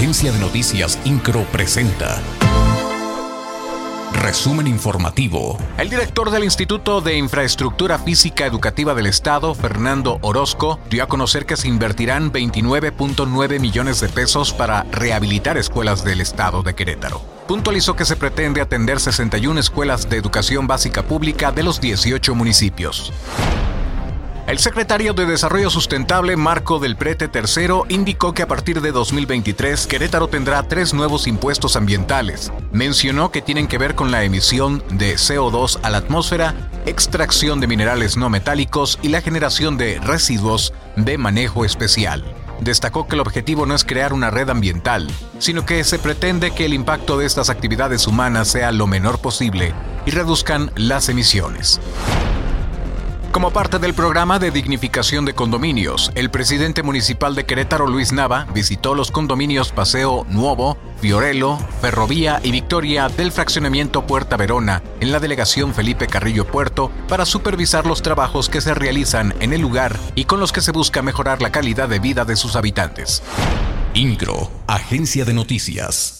Agencia de Noticias Incro presenta. Resumen informativo. El director del Instituto de Infraestructura Física Educativa del Estado, Fernando Orozco, dio a conocer que se invertirán 29.9 millones de pesos para rehabilitar escuelas del Estado de Querétaro. Puntualizó que se pretende atender 61 escuelas de educación básica pública de los 18 municipios. El secretario de Desarrollo Sustentable, Marco del Prete III, indicó que a partir de 2023 Querétaro tendrá tres nuevos impuestos ambientales. Mencionó que tienen que ver con la emisión de CO2 a la atmósfera, extracción de minerales no metálicos y la generación de residuos de manejo especial. Destacó que el objetivo no es crear una red ambiental, sino que se pretende que el impacto de estas actividades humanas sea lo menor posible y reduzcan las emisiones. Como parte del programa de dignificación de condominios, el presidente municipal de Querétaro, Luis Nava, visitó los condominios Paseo Nuevo, Fiorello, Ferrovía y Victoria del fraccionamiento Puerta Verona en la delegación Felipe Carrillo Puerto para supervisar los trabajos que se realizan en el lugar y con los que se busca mejorar la calidad de vida de sus habitantes. INCRO, Agencia de Noticias.